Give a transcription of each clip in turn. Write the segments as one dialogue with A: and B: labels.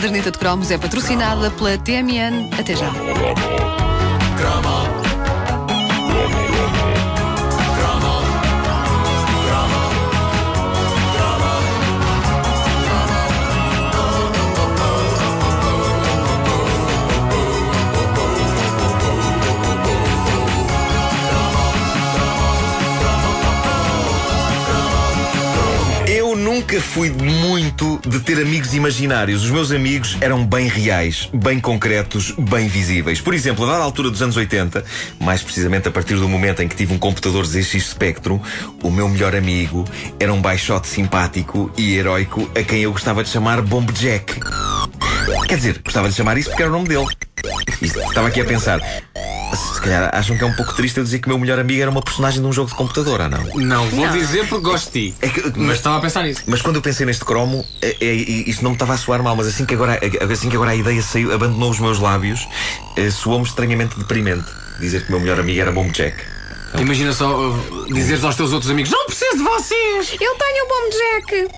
A: caderneta de cromos é patrocinada pela TMN. Até já.
B: Nunca fui muito de ter amigos imaginários. Os meus amigos eram bem reais, bem concretos, bem visíveis. Por exemplo, a dada altura dos anos 80, mais precisamente a partir do momento em que tive um computador ZX Spectrum, o meu melhor amigo era um baixote simpático e heróico a quem eu gostava de chamar Bomb Jack. Quer dizer, gostava de chamar isso porque era o nome dele. Estava aqui a pensar. Se calhar acham que é um pouco triste eu dizer que o meu melhor amigo era uma personagem de um jogo de computador, ou não?
C: Não vou
A: Não.
C: dizer porque gosto de ti.
B: É que-
C: mas estava a pensar nisso.
B: Mas quando eu pensei neste cromo, é, é, isto não me estava a soar mal, mas assim que agora, assim que agora a ideia saiu, abandonou os meus lábios, eh, soou-me estranhamente deprimente dizer que o meu melhor amigo era Bomb Jack.
C: Imagina só uh, dizeres aos teus outros amigos: Não preciso de vocês!
A: Eu tenho o Bom Jack.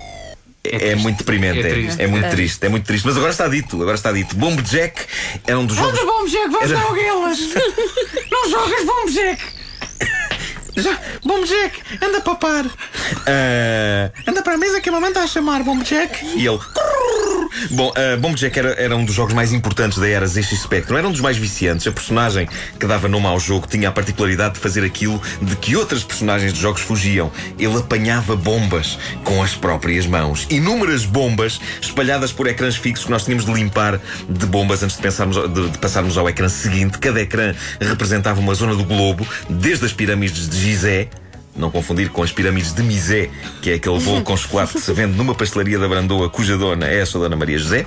B: É, é muito deprimente,
C: É
B: é, é muito triste, é muito triste. Mas agora está dito, agora está dito. Bomb Jack era um dos jogos.
C: Vamos, Bom Jack, vamos
B: Era-
C: dar guelas! Não jogas Bom Jack!
B: Já, Bomb Jack, anda para par. Ah, anda para a mesa que a mamãe está a chamar, Bomb Jack. E ele. Bom, uh, Bomb Jack era, era um dos jogos mais importantes da era ZX Spectrum. Era um dos mais viciantes. A personagem que dava nome ao jogo tinha a particularidade de fazer aquilo de que outras personagens de jogos fugiam. Ele apanhava bombas com as próprias mãos. Inúmeras bombas espalhadas por ecrãs fixos que nós tínhamos de limpar de bombas antes de, pensarmos, de, de passarmos ao ecrã seguinte. Cada ecrã representava uma zona do globo, desde as pirâmides de Gizé. Não confundir com as pirâmides de Misé, que é aquele bolo com chocolate que se vende numa pastelaria da Brandoa, cuja dona é a sua Dona Maria José.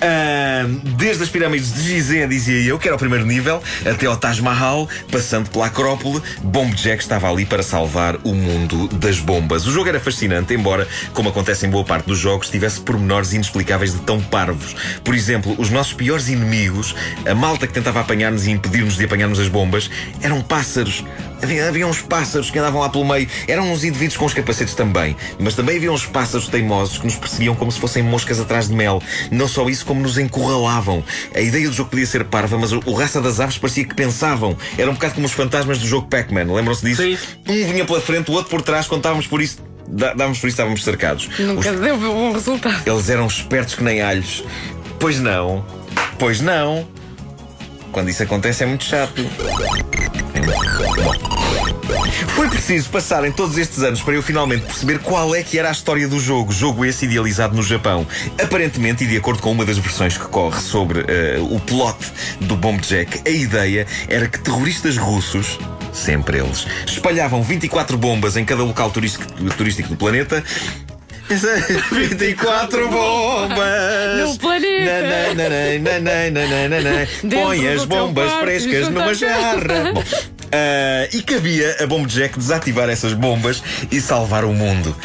B: Ah, desde as pirâmides de Gizé, dizia eu, que era o primeiro nível, até ao Taj Mahal, passando pela Acrópole, Bomb Jack estava ali para salvar o mundo das bombas. O jogo era fascinante, embora, como acontece em boa parte dos jogos, tivesse pormenores inexplicáveis de tão parvos. Por exemplo, os nossos piores inimigos, a malta que tentava apanhar-nos e impedir-nos de apanharmos as bombas, eram pássaros. Havia, havia uns pássaros que andavam lá pelo meio. Eram uns indivíduos com os capacetes também. Mas também havia uns pássaros teimosos que nos perseguiam como se fossem moscas atrás de mel. Não só isso, como nos encurralavam. A ideia do jogo podia ser parva, mas o, o raça das aves parecia que pensavam. Era um bocado como os fantasmas do jogo Pac-Man. Lembram-se disso?
C: Sim.
B: Um vinha pela frente, o outro por trás. Quando estávamos por isso, dá- dávamos por isso, estávamos cercados.
A: Nunca
B: Os-
A: deu bom resultado.
B: eles eram espertos que nem alhos. Pois não. Pois não. Quando isso acontece é muito chato. Bom. Foi preciso passarem todos estes anos para eu finalmente perceber qual é que era a história do jogo. Jogo esse idealizado no Japão. Aparentemente, e de acordo com uma das versões que corre sobre eh, o plot do Bomb Jack, a ideia era que terroristas russos sempre eles, espalhavam 24 bombas em cada local turístico, turístico do planeta. 24 bombas
A: No planeta.
B: Na, na, na, Põe as bombas frescas numa jarra. Bom, ah, e cabia a Bomb Jack desativar essas bombas e salvar o mundo.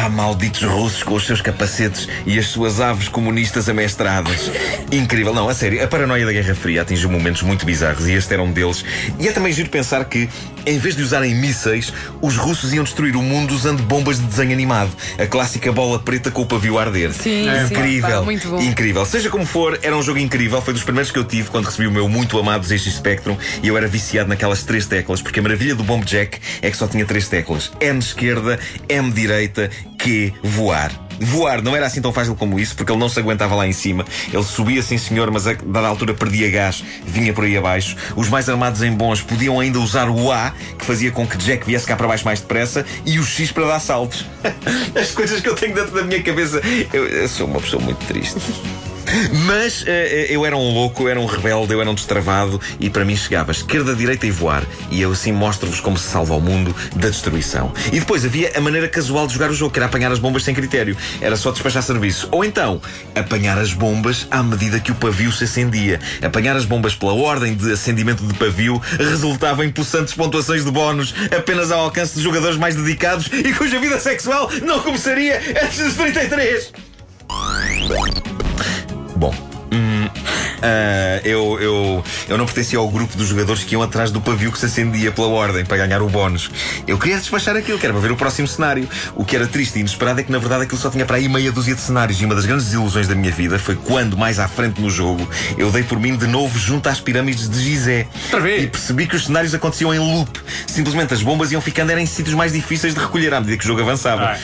B: Ah, malditos russos com os seus capacetes e as suas aves comunistas amestradas. Incrível. Não, a sério, a paranoia da Guerra Fria atingiu momentos muito bizarros e este era um deles. E é também giro pensar que, em vez de usarem mísseis, os russos iam destruir o mundo usando bombas de desenho animado. A clássica bola preta com o pavio a arder.
A: Sim, sim,
B: incrível.
A: pá, muito bom.
B: Incrível. Seja como for, era um jogo incrível. Foi dos primeiros que eu tive quando recebi o meu muito amado ZX Spectrum e eu era viciado naquelas três teclas, porque a maravilha do Bomb Jack é que só tinha três teclas: N esquerda, M direita, Q voar. Voar não era assim tão fácil como isso, porque ele não se aguentava lá em cima. Ele subia, sim senhor, mas a dada altura perdia gás, vinha por aí abaixo. Os mais armados em bons podiam ainda usar o A, que fazia com que Jack viesse cá para baixo mais depressa, e o X para dar saltos. As coisas que eu tenho dentro da minha cabeça. Eu, eu sou uma pessoa muito triste. Mas eh, eu era um louco, eu era um rebelde, eu era um destravado e para mim chegava esquerda, direita e voar. E eu assim mostro-vos como se salva o mundo da destruição. E depois havia a maneira casual de jogar o jogo, que era apanhar as bombas sem critério. Era só despachar serviço. Ou então, apanhar as bombas à medida que o pavio se acendia. Apanhar as bombas pela ordem de acendimento de pavio resultava em possantes pontuações de bónus apenas ao alcance de jogadores mais dedicados e cuja vida sexual não começaria antes dos 33. Ah, eu, eu, eu não pertencia ao grupo dos jogadores que iam atrás do pavio que se acendia pela ordem para ganhar o bónus. Eu queria despachar aquilo, que era para ver o próximo cenário. O que era triste e inesperado é que, na verdade, aquilo só tinha para aí meia dúzia de cenários. E uma das grandes desilusões da minha vida foi quando, mais à frente no jogo, eu dei por mim de novo junto às pirâmides de Gizé. E percebi que os cenários aconteciam em loop. Simplesmente as bombas iam ficando em sítios mais difíceis de recolher à medida que o jogo avançava.
C: Ai.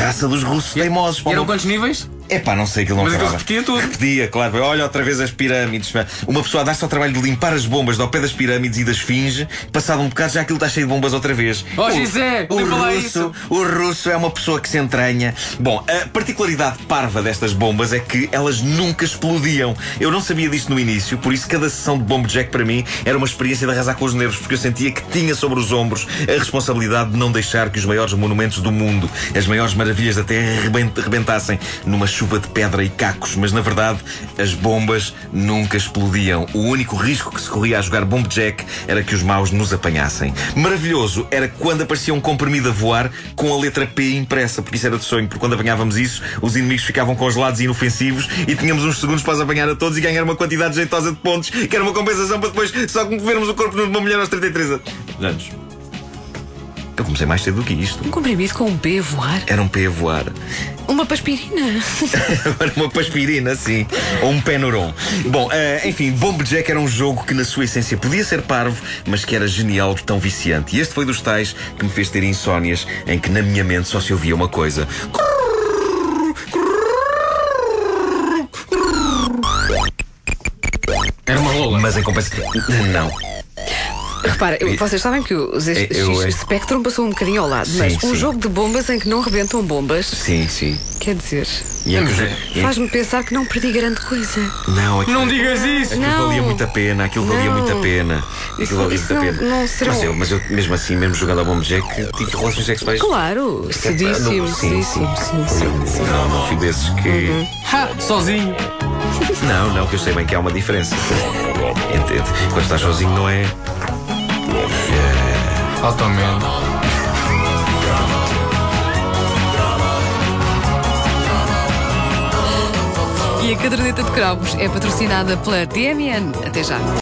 B: Raça dos russos teimosos. pá,
C: E eram quantos níveis?
B: É pá, não sei aquilo não
C: Mas aquilo
B: acabava.
C: repetia tudo.
B: Repetia, claro. Olha outra vez as pirâmides. Uma pessoa dá-se ao trabalho de limpar as bombas ao pé das pirâmides e das esfinge. Passado um bocado já aquilo está cheio de bombas outra vez.
C: Oh,
B: O-
C: Gisé,
B: o
C: lá
B: russo,
C: isso.
B: o russo é uma pessoa que se entranha. Bom, a particularidade parva destas bombas é que elas nunca explodiam. Eu não sabia disto no início, por isso cada sessão de bomb jack para mim era uma experiência de arrasar com os nervos, porque eu sentia que tinha sobre os ombros a responsabilidade de não deixar que os maiores monumentos do mundo, as maiores maravilhas da Terra, rebent- rebentassem numa chuva de pedra e cacos. Mas na verdade, as bombas nunca explodiam. O único risco que se corria a jogar bomb jack era que os maus nos apanhassem. Maravilhoso era quando aparecia um comprimido a voar com a letra P impressa, porque isso era de sonho, porque quando apanhávamos isso, os inimigos ficavam congelados e inofensivos e tínhamos uns segundos para os apanhar a todos e ganhar uma quantidade jeitosa de pontos, que era uma compensação para depois só vermos o corpo de uma mulher aos 33 anos. Eu comecei mais cedo do que isto.
A: Um comprimido com um P a voar.
B: Era um P a voar.
A: Uma paspirina.
B: Agora uma paspirina, sim. Ou um penuron. Bom, eh, enfim, Bomb Jack era um jogo que na sua essência podia ser parvo, mas que era genial de tão viciante. E este foi dos tais que me fez ter insónias em que na minha mente só se ouvia uma coisa.
C: Era uma rola.
B: Mas em compensação. Não.
A: Repara, eu- vocês sabem que o Z-
B: É, eu-
A: X Spectrum passou um bocadinho ao lado, mas
B: Sim,
A: um
B: sim.
A: jogo de bombas em que não rebentam bombas,
B: Sim, sim.
A: quer dizer,
B: é é-
A: faz-me pensar que não perdi grande coisa.
B: Não, aquilo,
C: Não digas isso!
B: aquilo
A: Não.
B: valia muito a pena, aquilo valia
A: Não.
B: muito a pena. Aquilo
A: Isso-
B: valia
A: isso
B: muito a
A: não-
B: pena.
A: não serão-
B: mas, eu, mas eu, mesmo assim, mesmo jogando a Bomb Jack, tive relações sexuais.
A: Claro, cedíssimo,
B: Não, sim,
A: cedíssimo, sim, sim, sim.
B: Não, não fui desses que.
C: Ha! Sozinho!
B: Não, não, que eu sei bem que há uma diferença. Entende? Quando estás sozinho não é.
C: Altamente.
A: E a caderneta de cromos é patrocinada pela TMN. Até já.